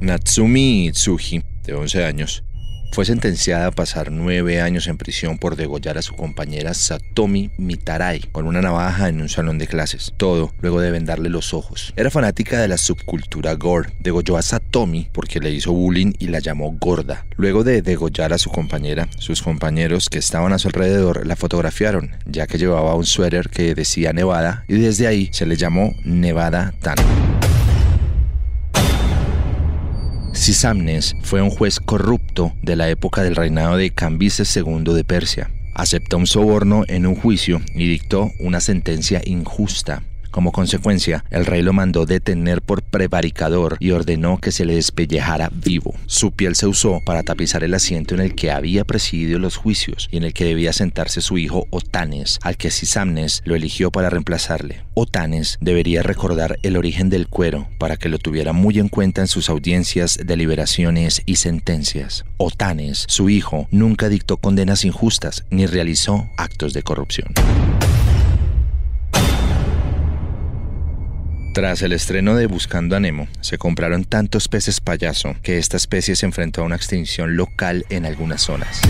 Natsumi Itsuji, de 11 años, fue sentenciada a pasar nueve años en prisión por degollar a su compañera Satomi Mitarai con una navaja en un salón de clases. Todo luego de vendarle los ojos. Era fanática de la subcultura gore. Degolló a Satomi porque le hizo bullying y la llamó gorda. Luego de degollar a su compañera, sus compañeros que estaban a su alrededor la fotografiaron, ya que llevaba un suéter que decía Nevada y desde ahí se le llamó Nevada Tan. Sisamnes fue un juez corrupto de la época del reinado de Cambises II de Persia. Aceptó un soborno en un juicio y dictó una sentencia injusta. Como consecuencia, el rey lo mandó detener por prevaricador y ordenó que se le despellejara vivo. Su piel se usó para tapizar el asiento en el que había presidido los juicios y en el que debía sentarse su hijo Otanes, al que Sisamnes lo eligió para reemplazarle. Otanes debería recordar el origen del cuero para que lo tuviera muy en cuenta en sus audiencias, deliberaciones y sentencias. Otanes, su hijo, nunca dictó condenas injustas ni realizó actos de corrupción. Tras el estreno de Buscando a Nemo, se compraron tantos peces payaso que esta especie se enfrentó a una extinción local en algunas zonas.